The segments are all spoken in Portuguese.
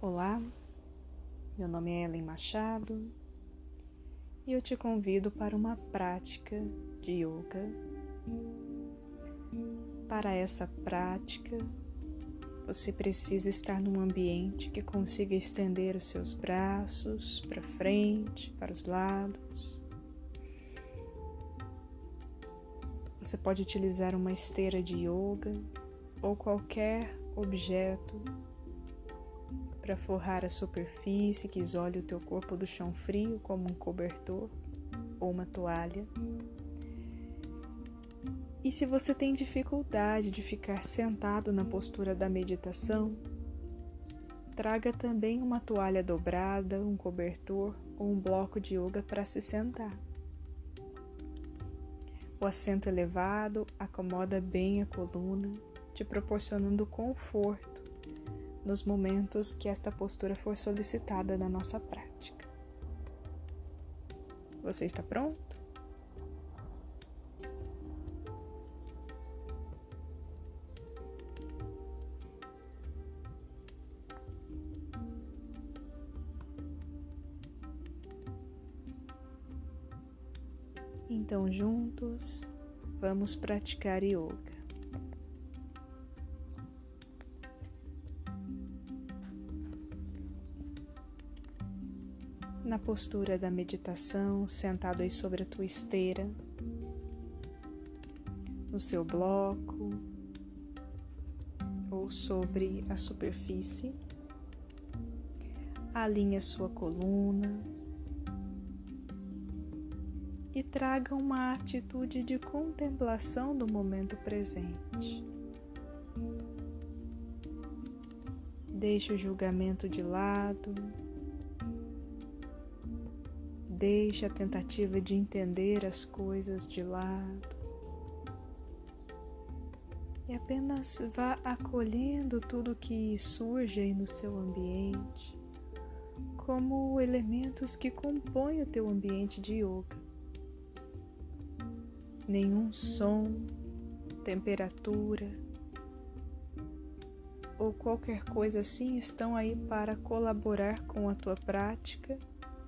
Olá, meu nome é Ellen Machado e eu te convido para uma prática de yoga. Para essa prática, você precisa estar num ambiente que consiga estender os seus braços para frente, para os lados. Você pode utilizar uma esteira de yoga ou qualquer objeto para forrar a superfície que isole o teu corpo do chão frio, como um cobertor ou uma toalha. E se você tem dificuldade de ficar sentado na postura da meditação, traga também uma toalha dobrada, um cobertor ou um bloco de yoga para se sentar. O assento elevado acomoda bem a coluna, te proporcionando conforto nos momentos que esta postura for solicitada na nossa prática. Você está pronto? Então, juntos, vamos praticar yoga. Na postura da meditação, sentado aí sobre a tua esteira, no seu bloco ou sobre a superfície. Alinhe sua coluna e traga uma atitude de contemplação do momento presente. Deixe o julgamento de lado Deixe a tentativa de entender as coisas de lado e apenas vá acolhendo tudo que surge aí no seu ambiente como elementos que compõem o teu ambiente de yoga. Nenhum som, temperatura ou qualquer coisa assim estão aí para colaborar com a tua prática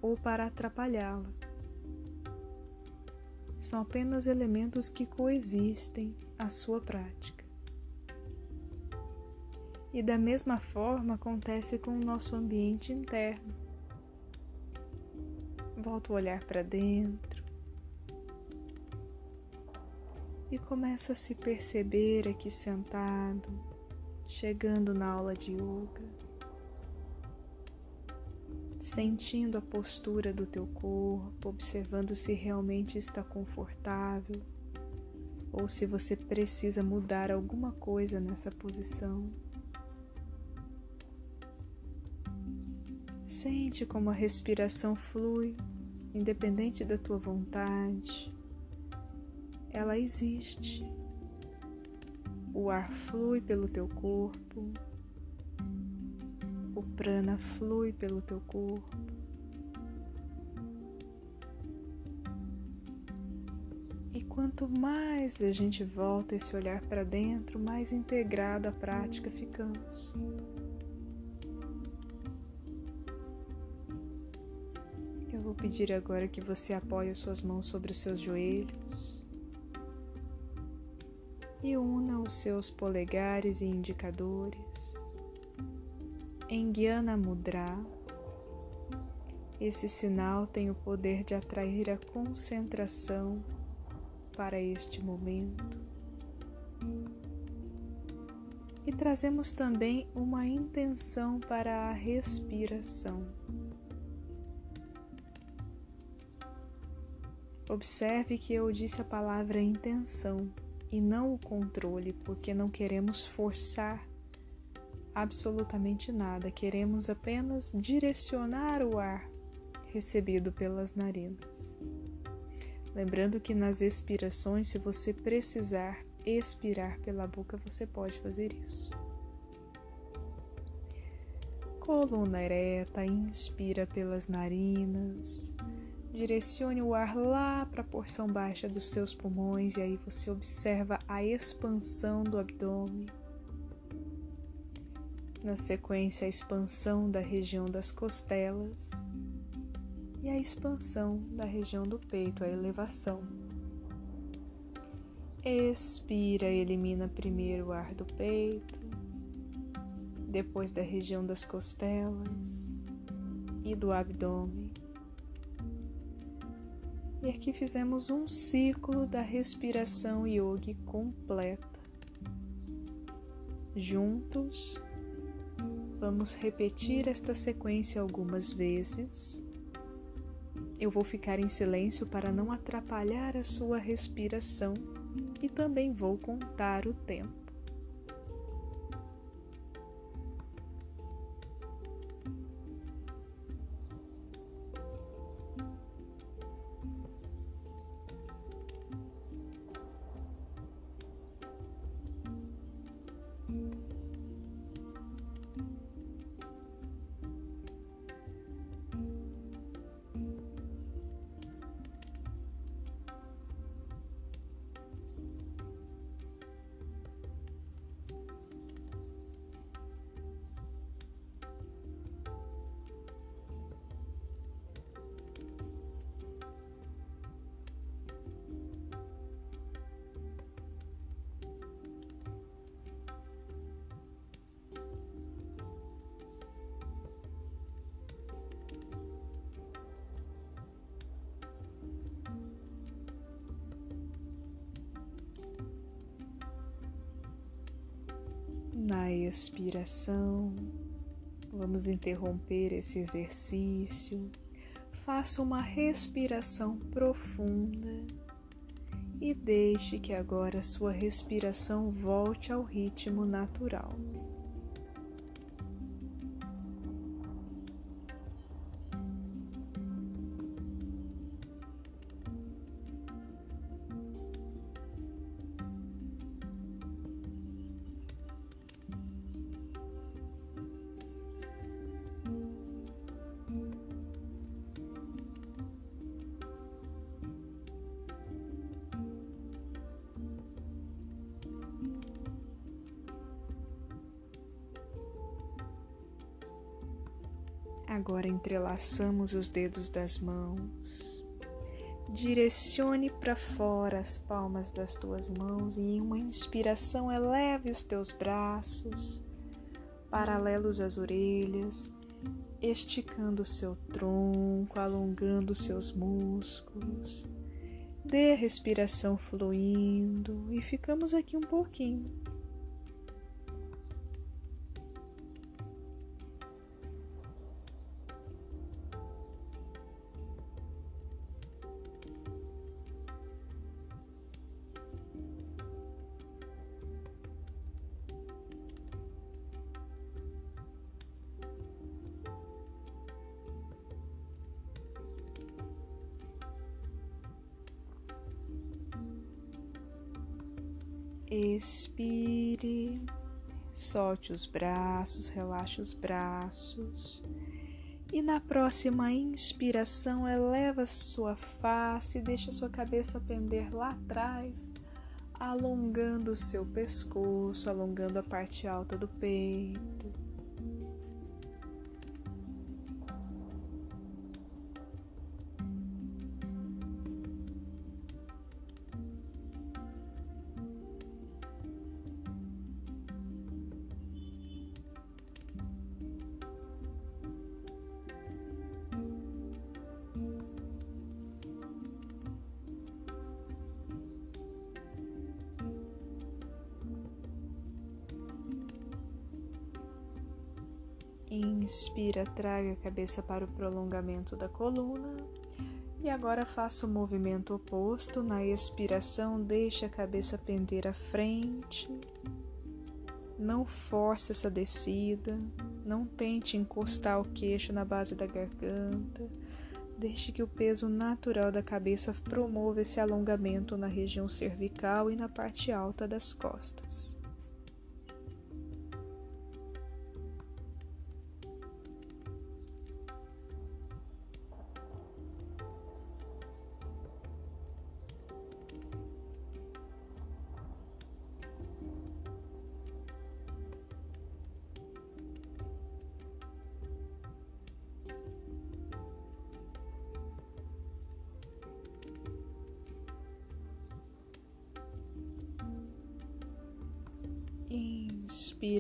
ou para atrapalhá-la. São apenas elementos que coexistem à sua prática. E da mesma forma acontece com o nosso ambiente interno. Volta o olhar para dentro e começa a se perceber aqui sentado, chegando na aula de yoga sentindo a postura do teu corpo, observando se realmente está confortável ou se você precisa mudar alguma coisa nessa posição. Sente como a respiração flui, independente da tua vontade. Ela existe. O ar flui pelo teu corpo o prana flui pelo teu corpo. E quanto mais a gente volta esse olhar para dentro, mais integrado à prática ficamos. Eu vou pedir agora que você apoie as suas mãos sobre os seus joelhos e una os seus polegares e indicadores em Guiana Mudra, esse sinal tem o poder de atrair a concentração para este momento. E trazemos também uma intenção para a respiração. Observe que eu disse a palavra intenção e não o controle, porque não queremos forçar absolutamente nada, queremos apenas direcionar o ar recebido pelas narinas. Lembrando que nas expirações, se você precisar expirar pela boca, você pode fazer isso. Coluna ereta, inspira pelas narinas. Direcione o ar lá para a porção baixa dos seus pulmões e aí você observa a expansão do abdômen Na sequência, a expansão da região das costelas e a expansão da região do peito, a elevação. Expira, elimina primeiro o ar do peito, depois da região das costelas e do abdômen. E aqui fizemos um ciclo da respiração yogi completa. Juntos, vamos repetir esta sequência algumas vezes. Eu vou ficar em silêncio para não atrapalhar a sua respiração e também vou contar o tempo. Na expiração, vamos interromper esse exercício. Faça uma respiração profunda e deixe que agora sua respiração volte ao ritmo natural. Entrelaçamos os dedos das mãos. Direcione para fora as palmas das tuas mãos e em uma inspiração eleve os teus braços paralelos às orelhas, esticando o seu tronco, alongando seus músculos. Dê a respiração fluindo e ficamos aqui um pouquinho. Solte os braços, relaxe os braços. E na próxima inspiração, eleva sua face deixa sua cabeça pender lá atrás, alongando o seu pescoço, alongando a parte alta do peito. Traga a cabeça para o prolongamento da coluna. E agora faça o movimento oposto. Na expiração, deixe a cabeça pender à frente. Não force essa descida. Não tente encostar o queixo na base da garganta. Deixe que o peso natural da cabeça promova esse alongamento na região cervical e na parte alta das costas.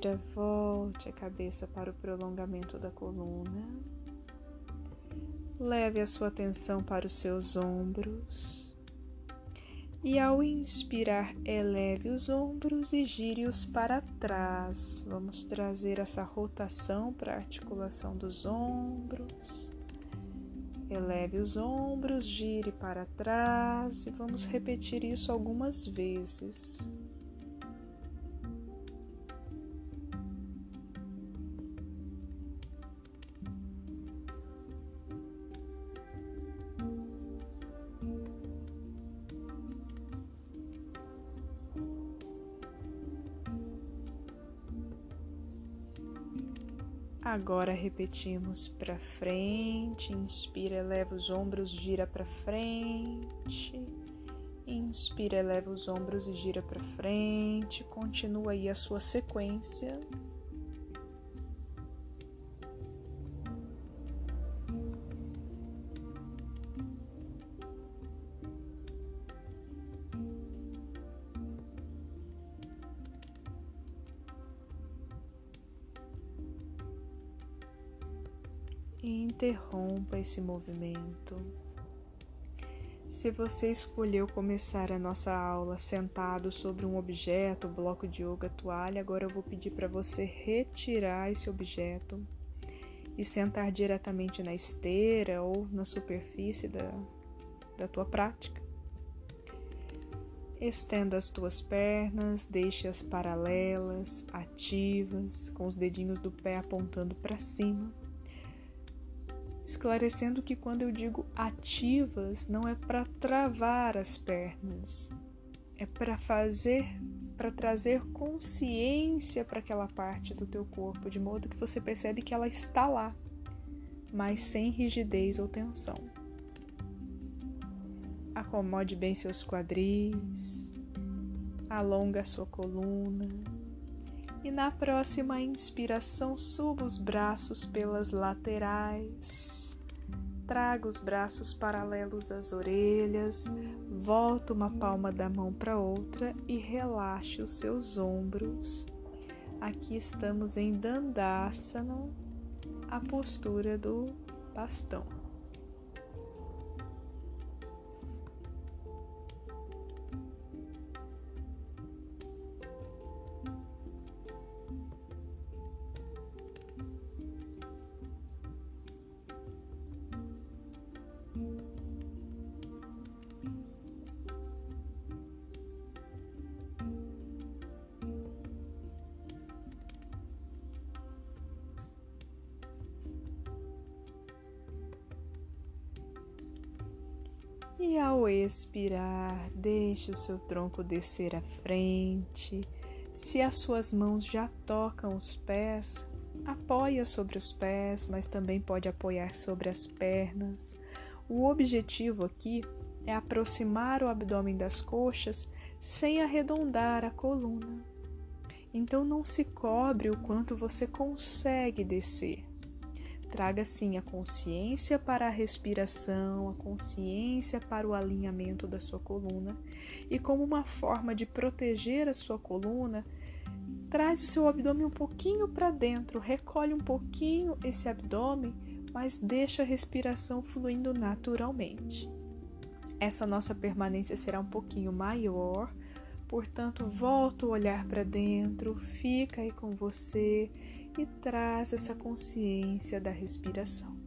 Inspira, volte a cabeça para o prolongamento da coluna. Leve a sua atenção para os seus ombros. E ao inspirar, eleve os ombros e gire-os para trás. Vamos trazer essa rotação para a articulação dos ombros. Eleve os ombros, gire para trás e vamos repetir isso algumas vezes. Agora repetimos para frente, inspira, eleva os ombros, gira para frente. Inspira, eleva os ombros e gira para frente. Continua aí a sua sequência. Interrompa esse movimento. Se você escolheu começar a nossa aula sentado sobre um objeto, bloco de yoga, toalha, agora eu vou pedir para você retirar esse objeto e sentar diretamente na esteira ou na superfície da, da tua prática. Estenda as tuas pernas, deixe-as paralelas, ativas, com os dedinhos do pé apontando para cima esclarecendo que quando eu digo ativas, não é para travar as pernas, é para fazer, para trazer consciência para aquela parte do teu corpo, de modo que você percebe que ela está lá, mas sem rigidez ou tensão. Acomode bem seus quadris, alonga a sua coluna. E na próxima inspiração, suba os braços pelas laterais Traga os braços paralelos às orelhas, volta uma palma da mão para outra e relaxe os seus ombros. Aqui estamos em Dandasana, a postura do bastão. Ao expirar, deixe o seu tronco descer à frente. Se as suas mãos já tocam os pés, apoia sobre os pés, mas também pode apoiar sobre as pernas. O objetivo aqui é aproximar o abdômen das coxas sem arredondar a coluna. Então não se cobre o quanto você consegue descer. Traga sim a consciência para a respiração, a consciência para o alinhamento da sua coluna e, como uma forma de proteger a sua coluna, traz o seu abdômen um pouquinho para dentro, recolhe um pouquinho esse abdômen, mas deixa a respiração fluindo naturalmente. Essa nossa permanência será um pouquinho maior, portanto, volta o olhar para dentro, fica aí com você e traz essa consciência da respiração.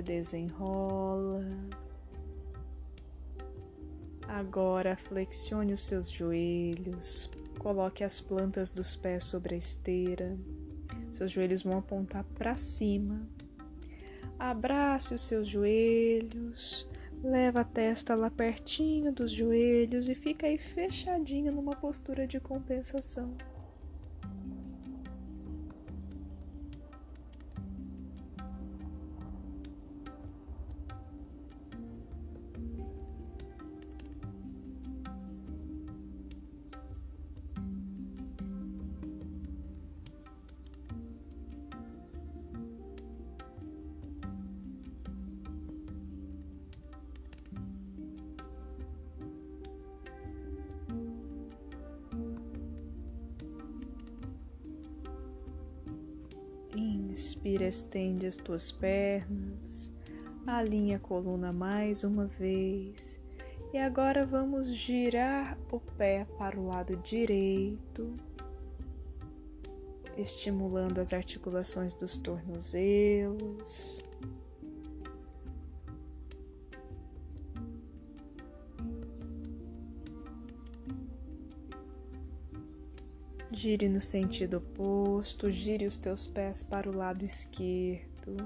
Inspira, desenrola. Agora flexione os seus joelhos, coloque as plantas dos pés sobre a esteira. Seus joelhos vão apontar para cima. Abrace os seus joelhos, leva a testa lá pertinho dos joelhos e fica aí fechadinho numa postura de compensação. Estende as tuas pernas, alinha a coluna mais uma vez. E agora vamos girar o pé para o lado direito, estimulando as articulações dos tornozelos. Gire no sentido oposto, gire os teus pés para o lado esquerdo.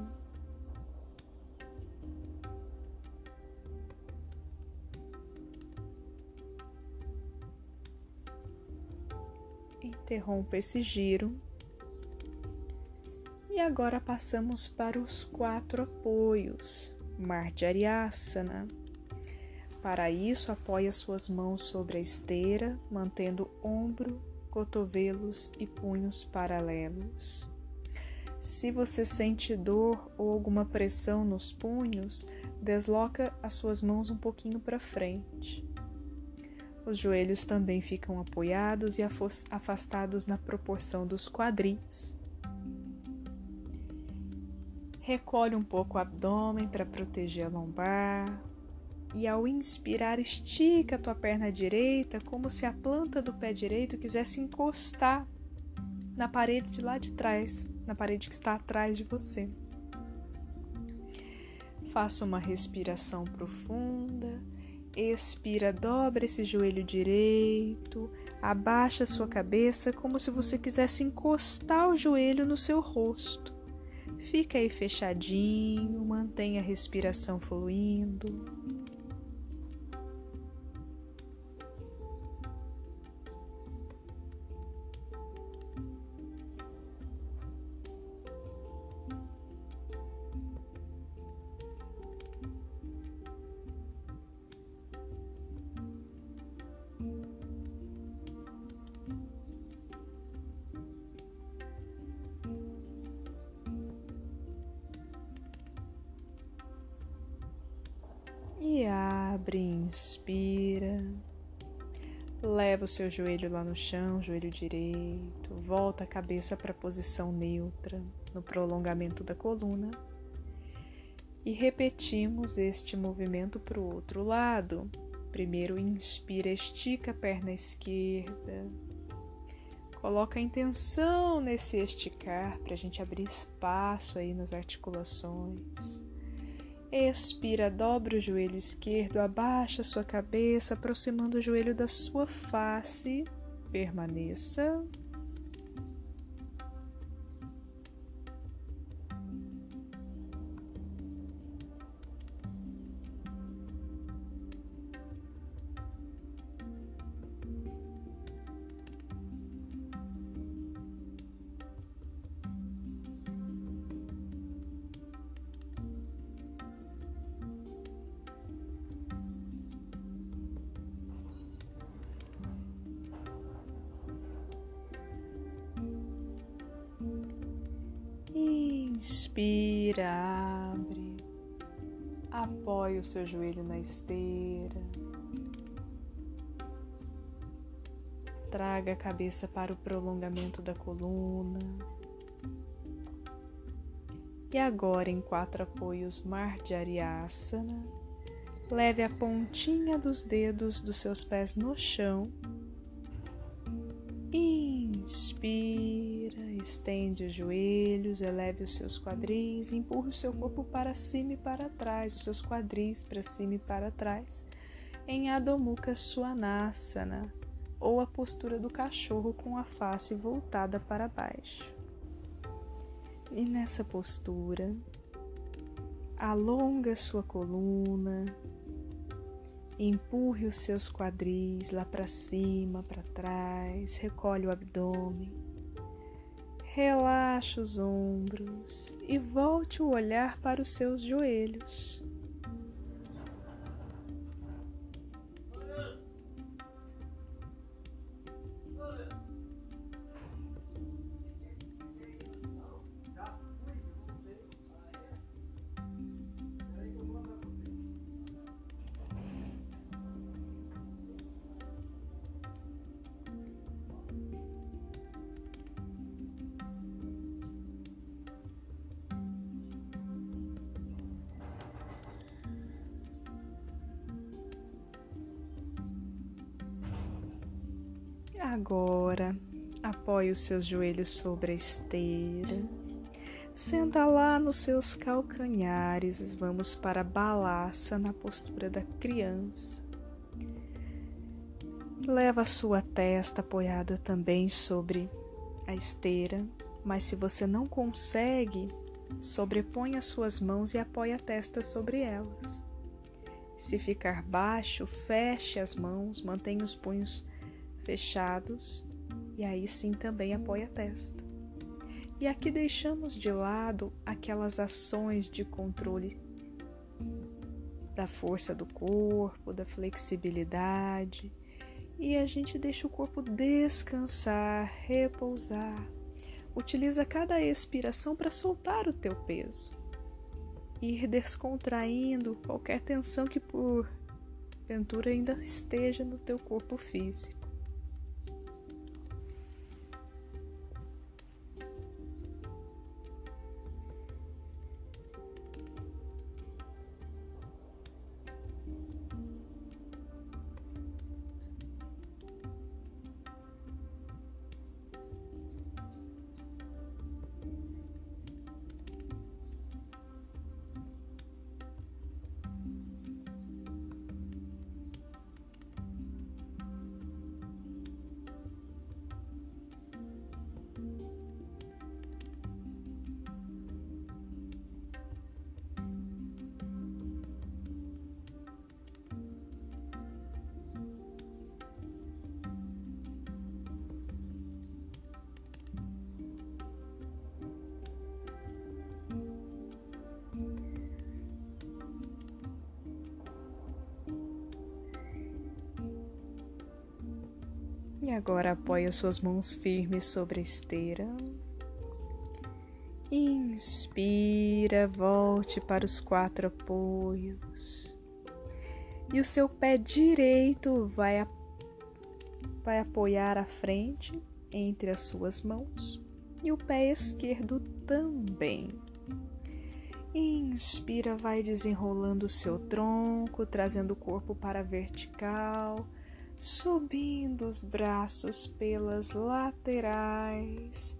Interrompa esse giro. E agora passamos para os quatro apoios. Marjariasana. Para isso, apoie as suas mãos sobre a esteira, mantendo ombro cotovelos e punhos paralelos. Se você sente dor ou alguma pressão nos punhos, desloca as suas mãos um pouquinho para frente. Os joelhos também ficam apoiados e afastados na proporção dos quadris. Recolhe um pouco o abdômen para proteger a lombar, e ao inspirar, estica a tua perna direita como se a planta do pé direito quisesse encostar na parede de lá de trás, na parede que está atrás de você. Faça uma respiração profunda. Expira, dobra esse joelho direito, abaixa sua cabeça como se você quisesse encostar o joelho no seu rosto. Fica aí fechadinho, mantenha a respiração fluindo. Abre, inspira. Leva o seu joelho lá no chão, joelho direito. Volta a cabeça para a posição neutra, no prolongamento da coluna. E repetimos este movimento para o outro lado. Primeiro, inspira, estica a perna esquerda. Coloca a intenção nesse esticar para a gente abrir espaço aí nas articulações. Expira, dobra o joelho esquerdo, abaixa sua cabeça, aproximando o joelho da sua face. Permaneça. Apoie o seu joelho na esteira. Traga a cabeça para o prolongamento da coluna. E agora, em quatro apoios Marjariasana, leve a pontinha dos dedos dos seus pés no chão. Inspira estende os joelhos, eleve os seus quadris, empurre o seu corpo para cima e para trás, os seus quadris para cima e para trás, em Adho Mukha Svanasana, ou a postura do cachorro com a face voltada para baixo. E nessa postura, alonga sua coluna, empurre os seus quadris lá para cima, para trás, recolhe o abdômen Relaxe os ombros e volte o olhar para os seus joelhos. Apoie os seus joelhos sobre a esteira. Senta lá nos seus calcanhares. Vamos para a balaça na postura da criança. Leva a sua testa apoiada também sobre a esteira, mas se você não consegue, sobrepõe as suas mãos e apoie a testa sobre elas. Se ficar baixo, feche as mãos, mantenha os punhos fechados e aí sim também apoia a testa. E aqui deixamos de lado aquelas ações de controle da força do corpo, da flexibilidade, e a gente deixa o corpo descansar, repousar. Utiliza cada expiração para soltar o teu peso. Ir descontraindo qualquer tensão que por ventura ainda esteja no teu corpo físico. E agora apoie as suas mãos firmes sobre a esteira. Inspira, volte para os quatro apoios. E o seu pé direito vai, vai apoiar a frente entre as suas mãos e o pé esquerdo também. Inspira, vai desenrolando o seu tronco, trazendo o corpo para a vertical subindo os braços pelas laterais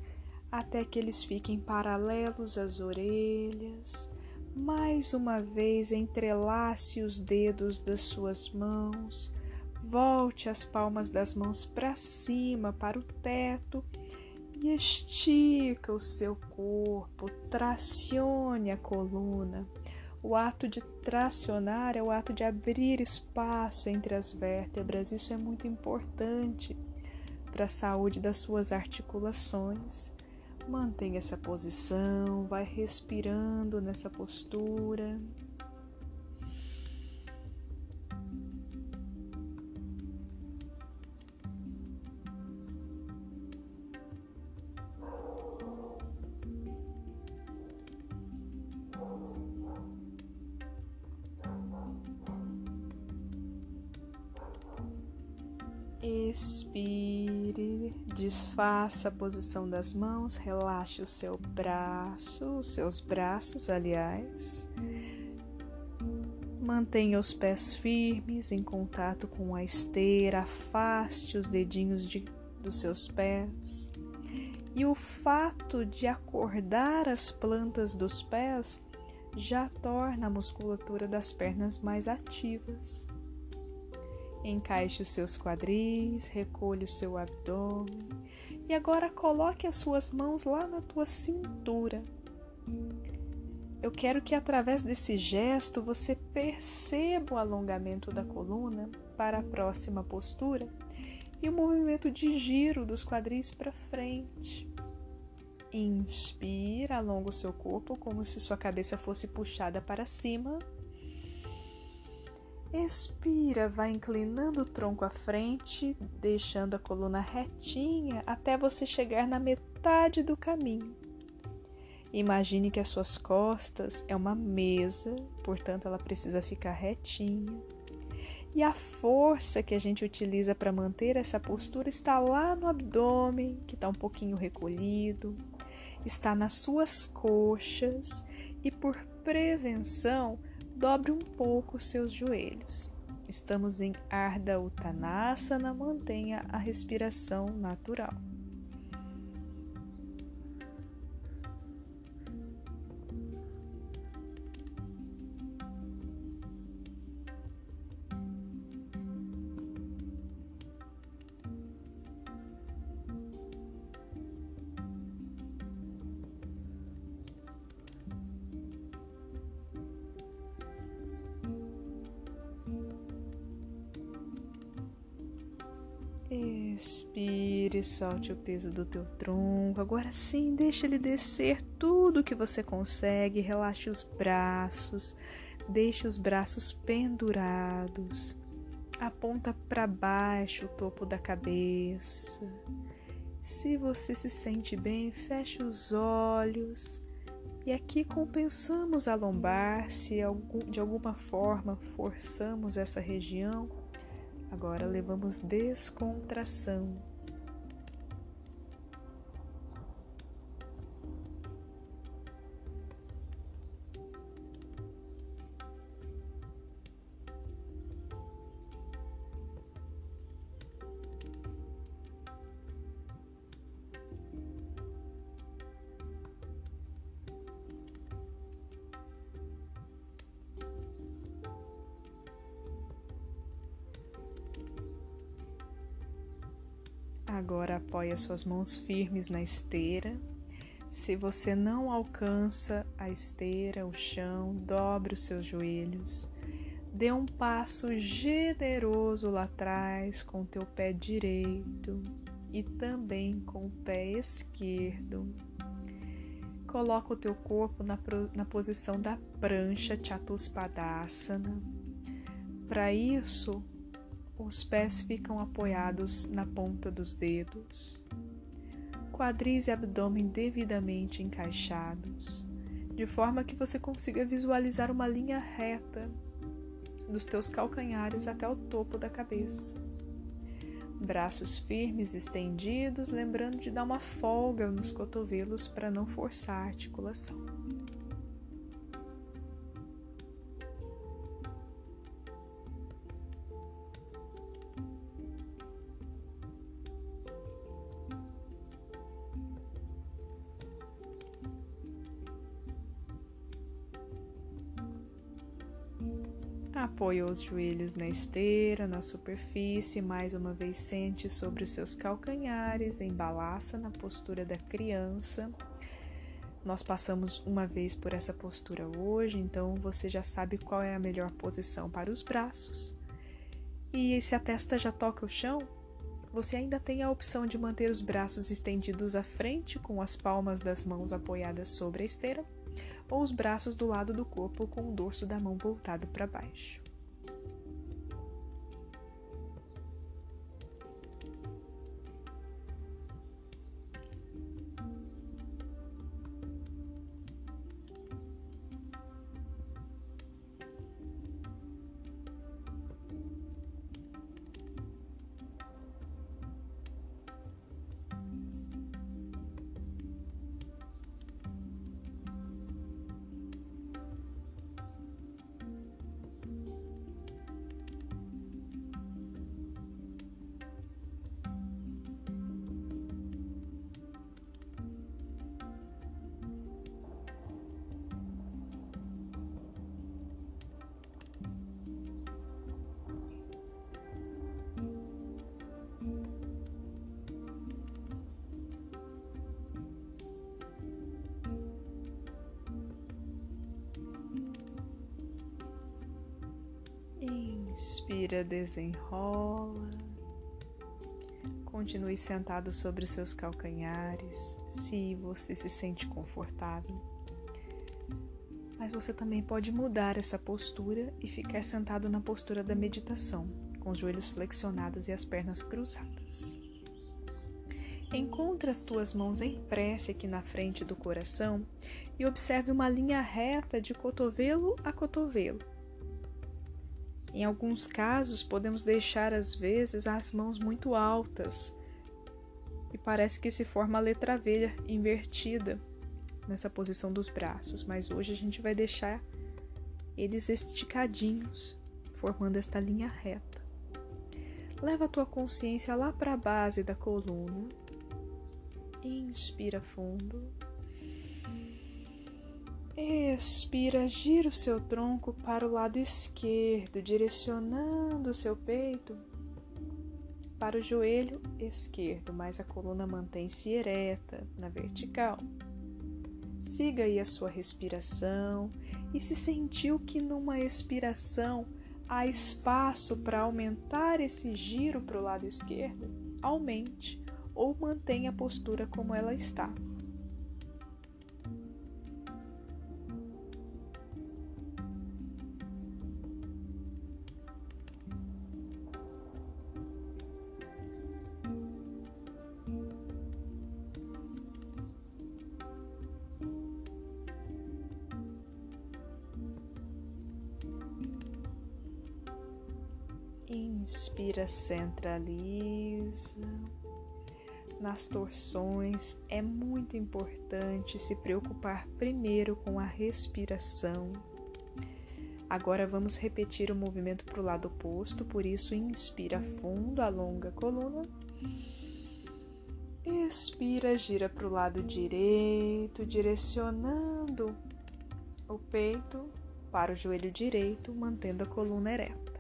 até que eles fiquem paralelos às orelhas. Mais uma vez, entrelace os dedos das suas mãos, volte as palmas das mãos para cima, para o teto e estica o seu corpo, tracione a coluna o ato de tracionar é o ato de abrir espaço entre as vértebras. Isso é muito importante para a saúde das suas articulações. Mantenha essa posição, vai respirando nessa postura. Expire, desfaça a posição das mãos, relaxe o seu braço, os seus braços, aliás. Mantenha os pés firmes em contato com a esteira, afaste os dedinhos de, dos seus pés E o fato de acordar as plantas dos pés já torna a musculatura das pernas mais ativas. Encaixe os seus quadris, recolha o seu abdômen e agora coloque as suas mãos lá na tua cintura. Eu quero que através desse gesto você perceba o alongamento da coluna para a próxima postura e o movimento de giro dos quadris para frente. Inspira, alonga o seu corpo como se sua cabeça fosse puxada para cima. Expira, vai inclinando o tronco à frente, deixando a coluna retinha até você chegar na metade do caminho. Imagine que as suas costas é uma mesa, portanto ela precisa ficar retinha. E a força que a gente utiliza para manter essa postura está lá no abdômen, que está um pouquinho recolhido, está nas suas coxas e, por prevenção, dobre um pouco seus joelhos. Estamos em Ardha Uttanasana, mantenha a respiração natural. Expire, solte o peso do teu tronco. Agora sim, deixa ele descer tudo que você consegue. Relaxe os braços, deixe os braços pendurados. Aponta para baixo o topo da cabeça. Se você se sente bem, feche os olhos. E aqui compensamos a lombar, se de alguma forma forçamos essa região Agora levamos descontração As suas mãos firmes na esteira. Se você não alcança a esteira, o chão, dobre os seus joelhos. Dê um passo generoso lá atrás com o teu pé direito e também com o pé esquerdo. Coloca o teu corpo na, na posição da prancha Chatuspadasana. Para isso, os pés ficam apoiados na ponta dos dedos, quadris e abdômen devidamente encaixados, de forma que você consiga visualizar uma linha reta dos teus calcanhares até o topo da cabeça. Braços firmes estendidos, lembrando de dar uma folga nos cotovelos para não forçar a articulação. Apoie os joelhos na esteira, na superfície, mais uma vez sente sobre os seus calcanhares, embalaça na postura da criança. Nós passamos uma vez por essa postura hoje, então você já sabe qual é a melhor posição para os braços. E se a testa já toca o chão, você ainda tem a opção de manter os braços estendidos à frente com as palmas das mãos apoiadas sobre a esteira ou os braços do lado do corpo com o dorso da mão voltado para baixo. Inspira, desenrola. Continue sentado sobre os seus calcanhares, se você se sente confortável. Mas você também pode mudar essa postura e ficar sentado na postura da meditação, com os joelhos flexionados e as pernas cruzadas. Encontre as tuas mãos em prece aqui na frente do coração e observe uma linha reta de cotovelo a cotovelo. Em alguns casos, podemos deixar às vezes as mãos muito altas e parece que se forma a letra V invertida nessa posição dos braços, mas hoje a gente vai deixar eles esticadinhos, formando esta linha reta. Leva a tua consciência lá para a base da coluna Inspira fundo. Expira, gira o seu tronco para o lado esquerdo, direcionando o seu peito para o joelho esquerdo, mas a coluna mantém-se ereta na vertical. Siga aí a sua respiração e se sentiu que numa expiração há espaço para aumentar esse giro para o lado esquerdo, aumente ou mantenha a postura como ela está. Centraliza nas torções, é muito importante se preocupar primeiro com a respiração. Agora vamos repetir o movimento para o lado oposto, por isso inspira fundo, alonga a coluna. Expira, gira para o lado direito, direcionando o peito para o joelho direito, mantendo a coluna ereta.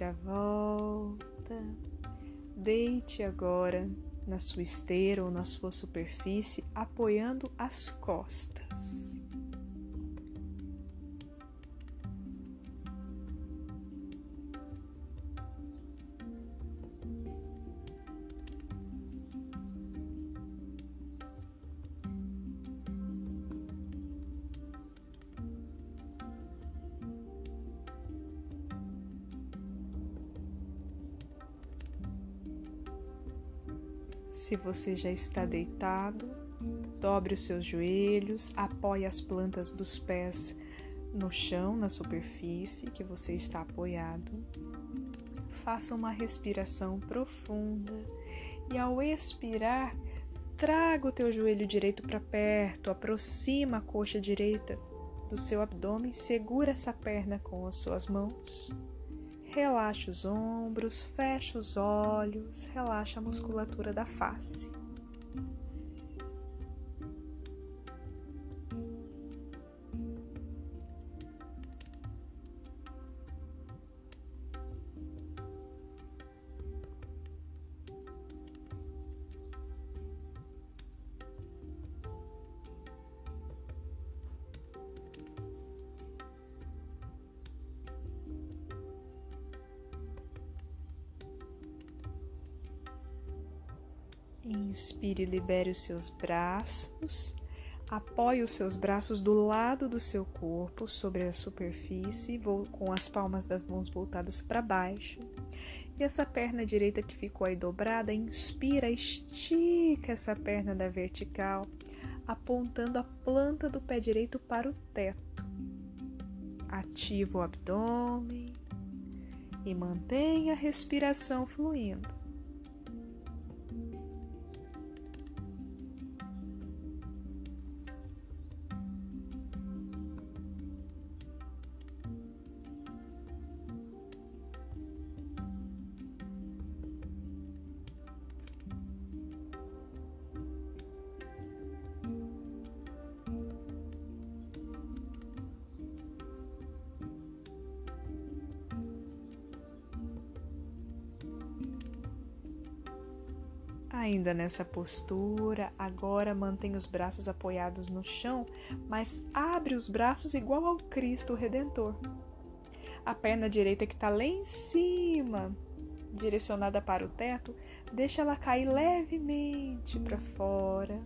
Inspira, volta. Deite agora na sua esteira ou na sua superfície, apoiando as costas. Você já está deitado, dobre os seus joelhos, apoie as plantas dos pés no chão, na superfície que você está apoiado. Faça uma respiração profunda e ao expirar, traga o teu joelho direito para perto, aproxima a coxa direita do seu abdômen, segura essa perna com as suas mãos Relaxa os ombros, fecha os olhos, relaxa a musculatura da face. Inspire libere os seus braços. Apoie os seus braços do lado do seu corpo sobre a superfície, com as palmas das mãos voltadas para baixo. E essa perna direita que ficou aí dobrada, inspira, estica essa perna da vertical, apontando a planta do pé direito para o teto. Ativa o abdômen e mantenha a respiração fluindo. Ainda nessa postura, agora mantém os braços apoiados no chão, mas abre os braços igual ao Cristo Redentor. A perna direita que está lá em cima, direcionada para o teto, deixa ela cair levemente para fora.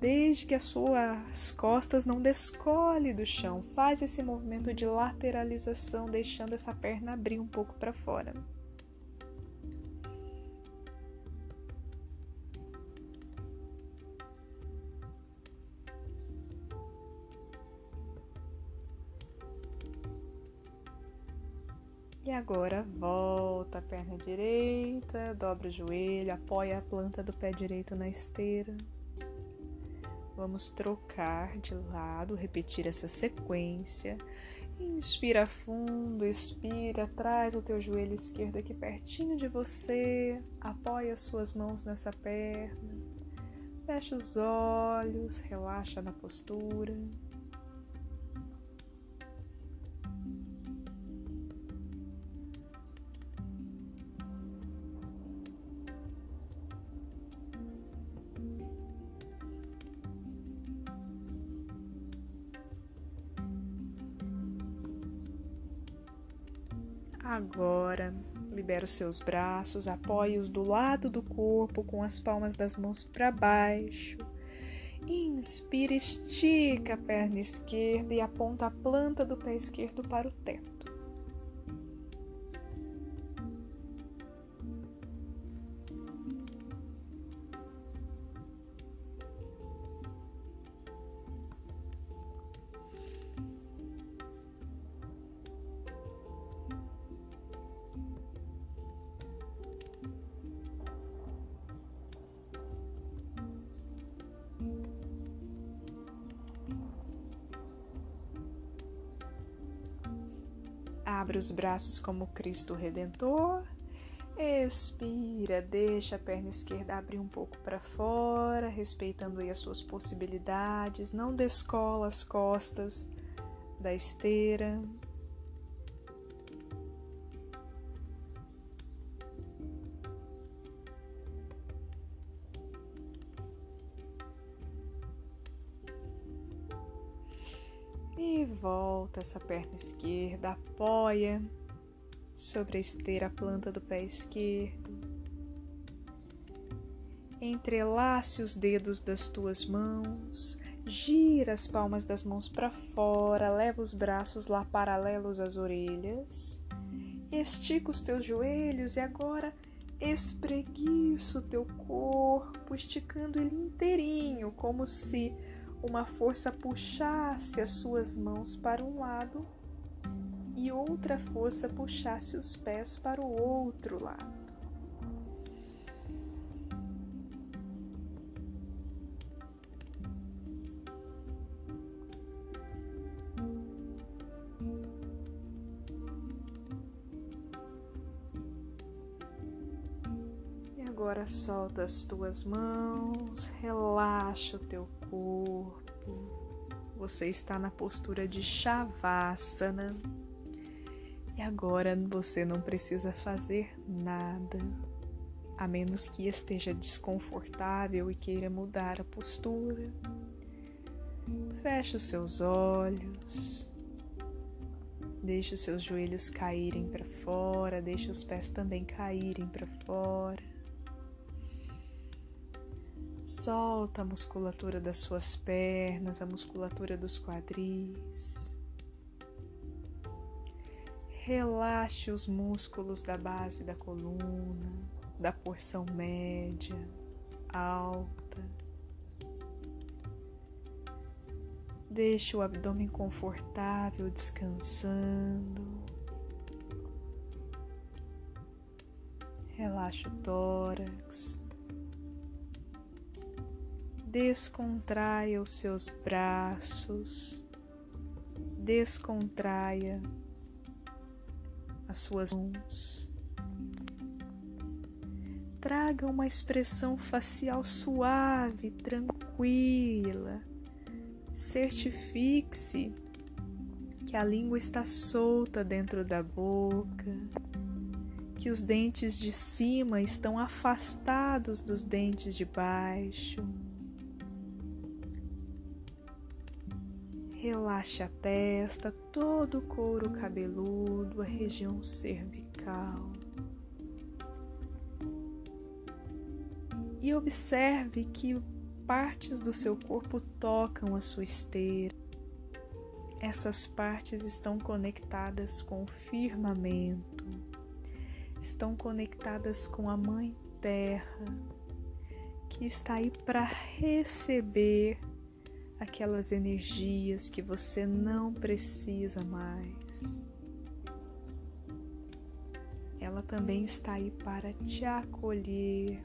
Desde que as suas costas não descole do chão, faz esse movimento de lateralização, deixando essa perna abrir um pouco para fora. Agora volta a perna direita, dobra o joelho, apoia a planta do pé direito na esteira. Vamos trocar de lado, repetir essa sequência. Inspira fundo, expira, traz o teu joelho esquerdo aqui pertinho de você, apoia as suas mãos nessa perna, fecha os olhos, relaxa na postura. Agora, libera os seus braços, apoie-os do lado do corpo com as palmas das mãos para baixo. Inspira, estica a perna esquerda e aponta a planta do pé esquerdo para o teto. Os braços como Cristo Redentor. Expira, deixa a perna esquerda abrir um pouco para fora, respeitando aí as suas possibilidades. Não descola as costas da esteira. Volta essa perna esquerda, apoia sobre a esteira a planta do pé esquerdo. Entrelace os dedos das tuas mãos, gira as palmas das mãos para fora, leva os braços lá paralelos às orelhas. Estica os teus joelhos e agora espreguiça o teu corpo, esticando ele inteirinho, como se uma força puxasse as suas mãos para um lado e outra força puxasse os pés para o outro lado. Agora solta as tuas mãos, relaxa o teu corpo. Você está na postura de Shavasana. E agora você não precisa fazer nada, a menos que esteja desconfortável e queira mudar a postura. Feche os seus olhos. Deixe os seus joelhos caírem para fora, deixe os pés também caírem para fora. Solta a musculatura das suas pernas, a musculatura dos quadris. Relaxe os músculos da base da coluna, da porção média, alta. Deixe o abdômen confortável descansando. Relaxe o tórax descontraia os seus braços, descontraia as suas mãos. Traga uma expressão facial suave, tranquila. Certifique-se que a língua está solta dentro da boca, que os dentes de cima estão afastados dos dentes de baixo. Relaxe a testa, todo o couro cabeludo, a região cervical. E observe que partes do seu corpo tocam a sua esteira. Essas partes estão conectadas com o firmamento, estão conectadas com a Mãe Terra, que está aí para receber aquelas energias que você não precisa mais. Ela também está aí para te acolher.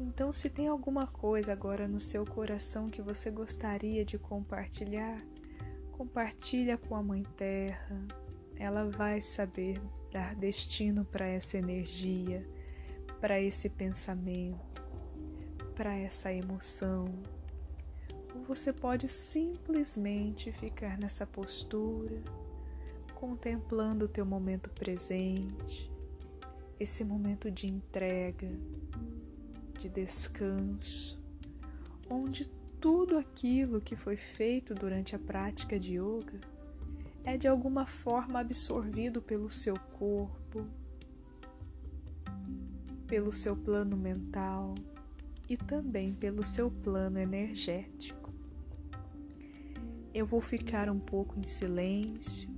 Então, se tem alguma coisa agora no seu coração que você gostaria de compartilhar, compartilha com a Mãe Terra. Ela vai saber dar destino para essa energia, para esse pensamento, para essa emoção, ou você pode simplesmente ficar nessa postura, contemplando o teu momento presente, esse momento de entrega, de descanso, onde tudo aquilo que foi feito durante a prática de yoga é de alguma forma absorvido pelo seu corpo, pelo seu plano mental e também pelo seu plano energético eu vou ficar um pouco em silêncio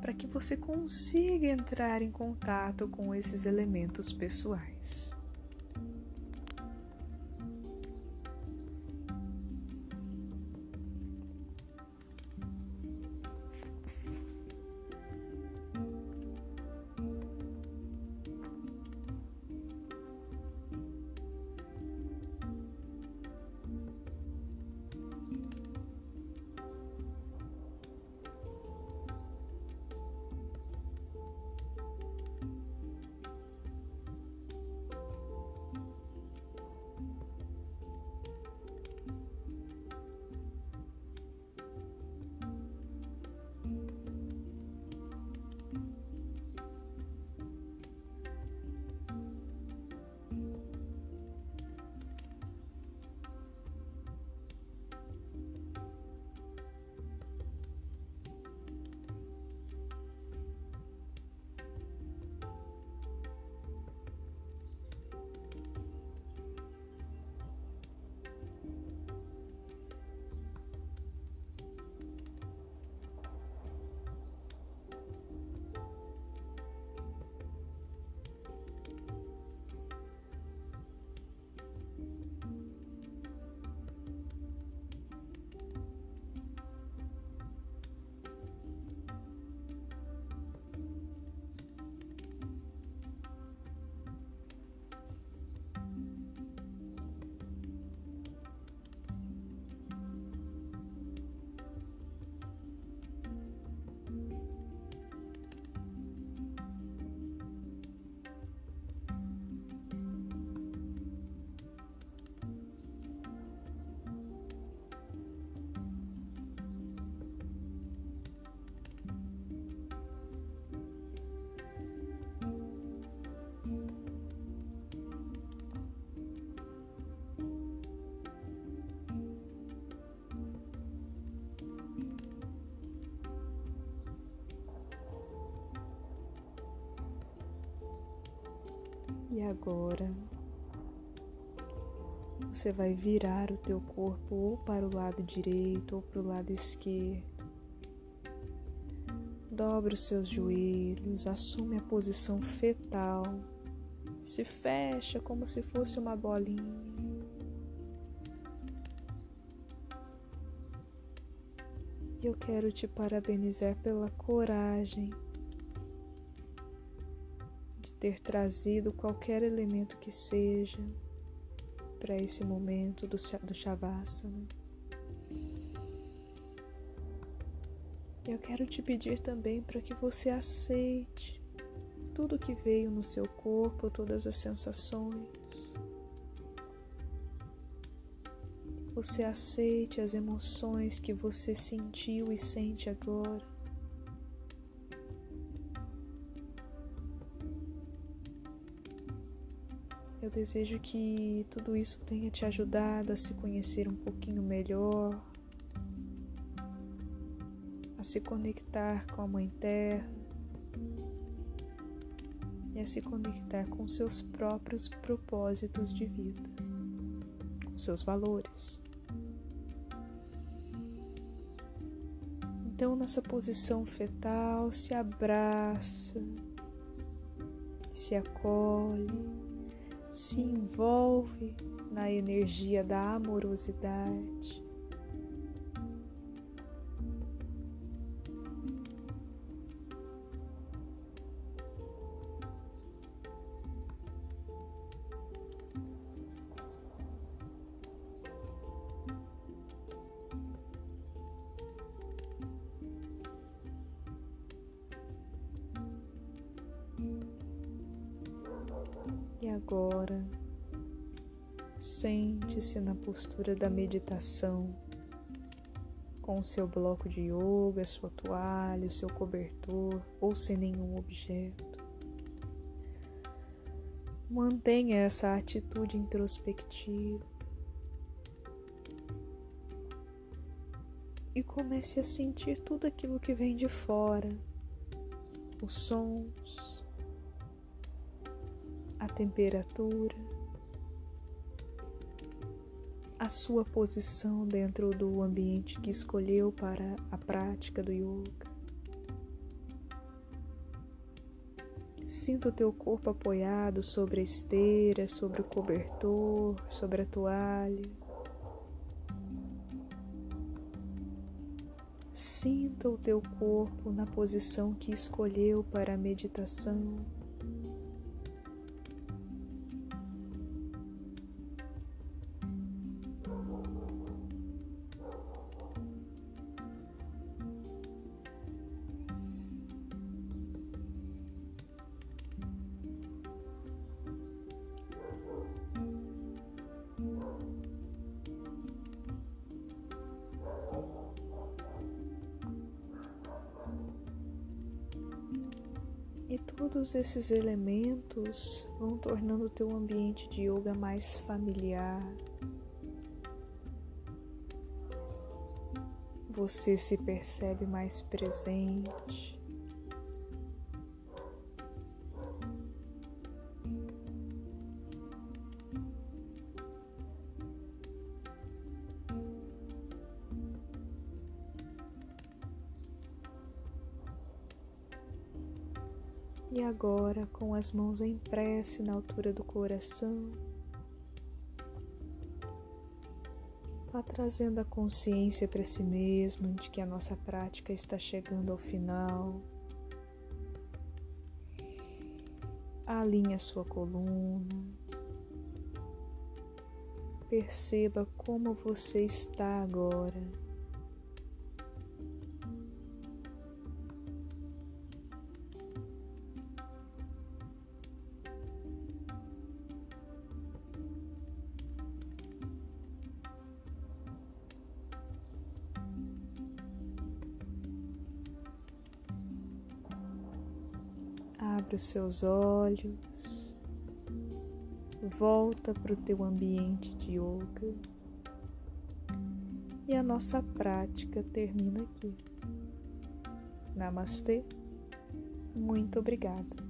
para que você consiga entrar em contato com esses elementos pessoais. E agora você vai virar o teu corpo ou para o lado direito ou para o lado esquerdo. Dobre os seus joelhos, assume a posição fetal, se fecha como se fosse uma bolinha. E eu quero te parabenizar pela coragem ter trazido qualquer elemento que seja para esse momento do, do Shavasana. Eu quero te pedir também para que você aceite tudo que veio no seu corpo, todas as sensações. Você aceite as emoções que você sentiu e sente agora. Desejo que tudo isso tenha te ajudado a se conhecer um pouquinho melhor, a se conectar com a Mãe Terra e a se conectar com seus próprios propósitos de vida, com seus valores. Então, nessa posição fetal, se abraça, se acolhe se envolve na energia da amorosidade. E agora, sente-se na postura da meditação, com o seu bloco de yoga, sua toalha, o seu cobertor ou sem nenhum objeto. Mantenha essa atitude introspectiva e comece a sentir tudo aquilo que vem de fora, os sons, temperatura, a sua posição dentro do ambiente que escolheu para a prática do yoga. Sinta o teu corpo apoiado sobre a esteira, sobre o cobertor, sobre a toalha. Sinta o teu corpo na posição que escolheu para a meditação. Todos esses elementos vão tornando o teu ambiente de yoga mais familiar. Você se percebe mais presente. Com as mãos em prece na altura do coração, vá trazendo a consciência para si mesmo de que a nossa prática está chegando ao final. Alinhe a sua coluna. Perceba como você está agora. Os seus olhos, volta para o teu ambiente de yoga e a nossa prática termina aqui. Namastê, muito obrigada.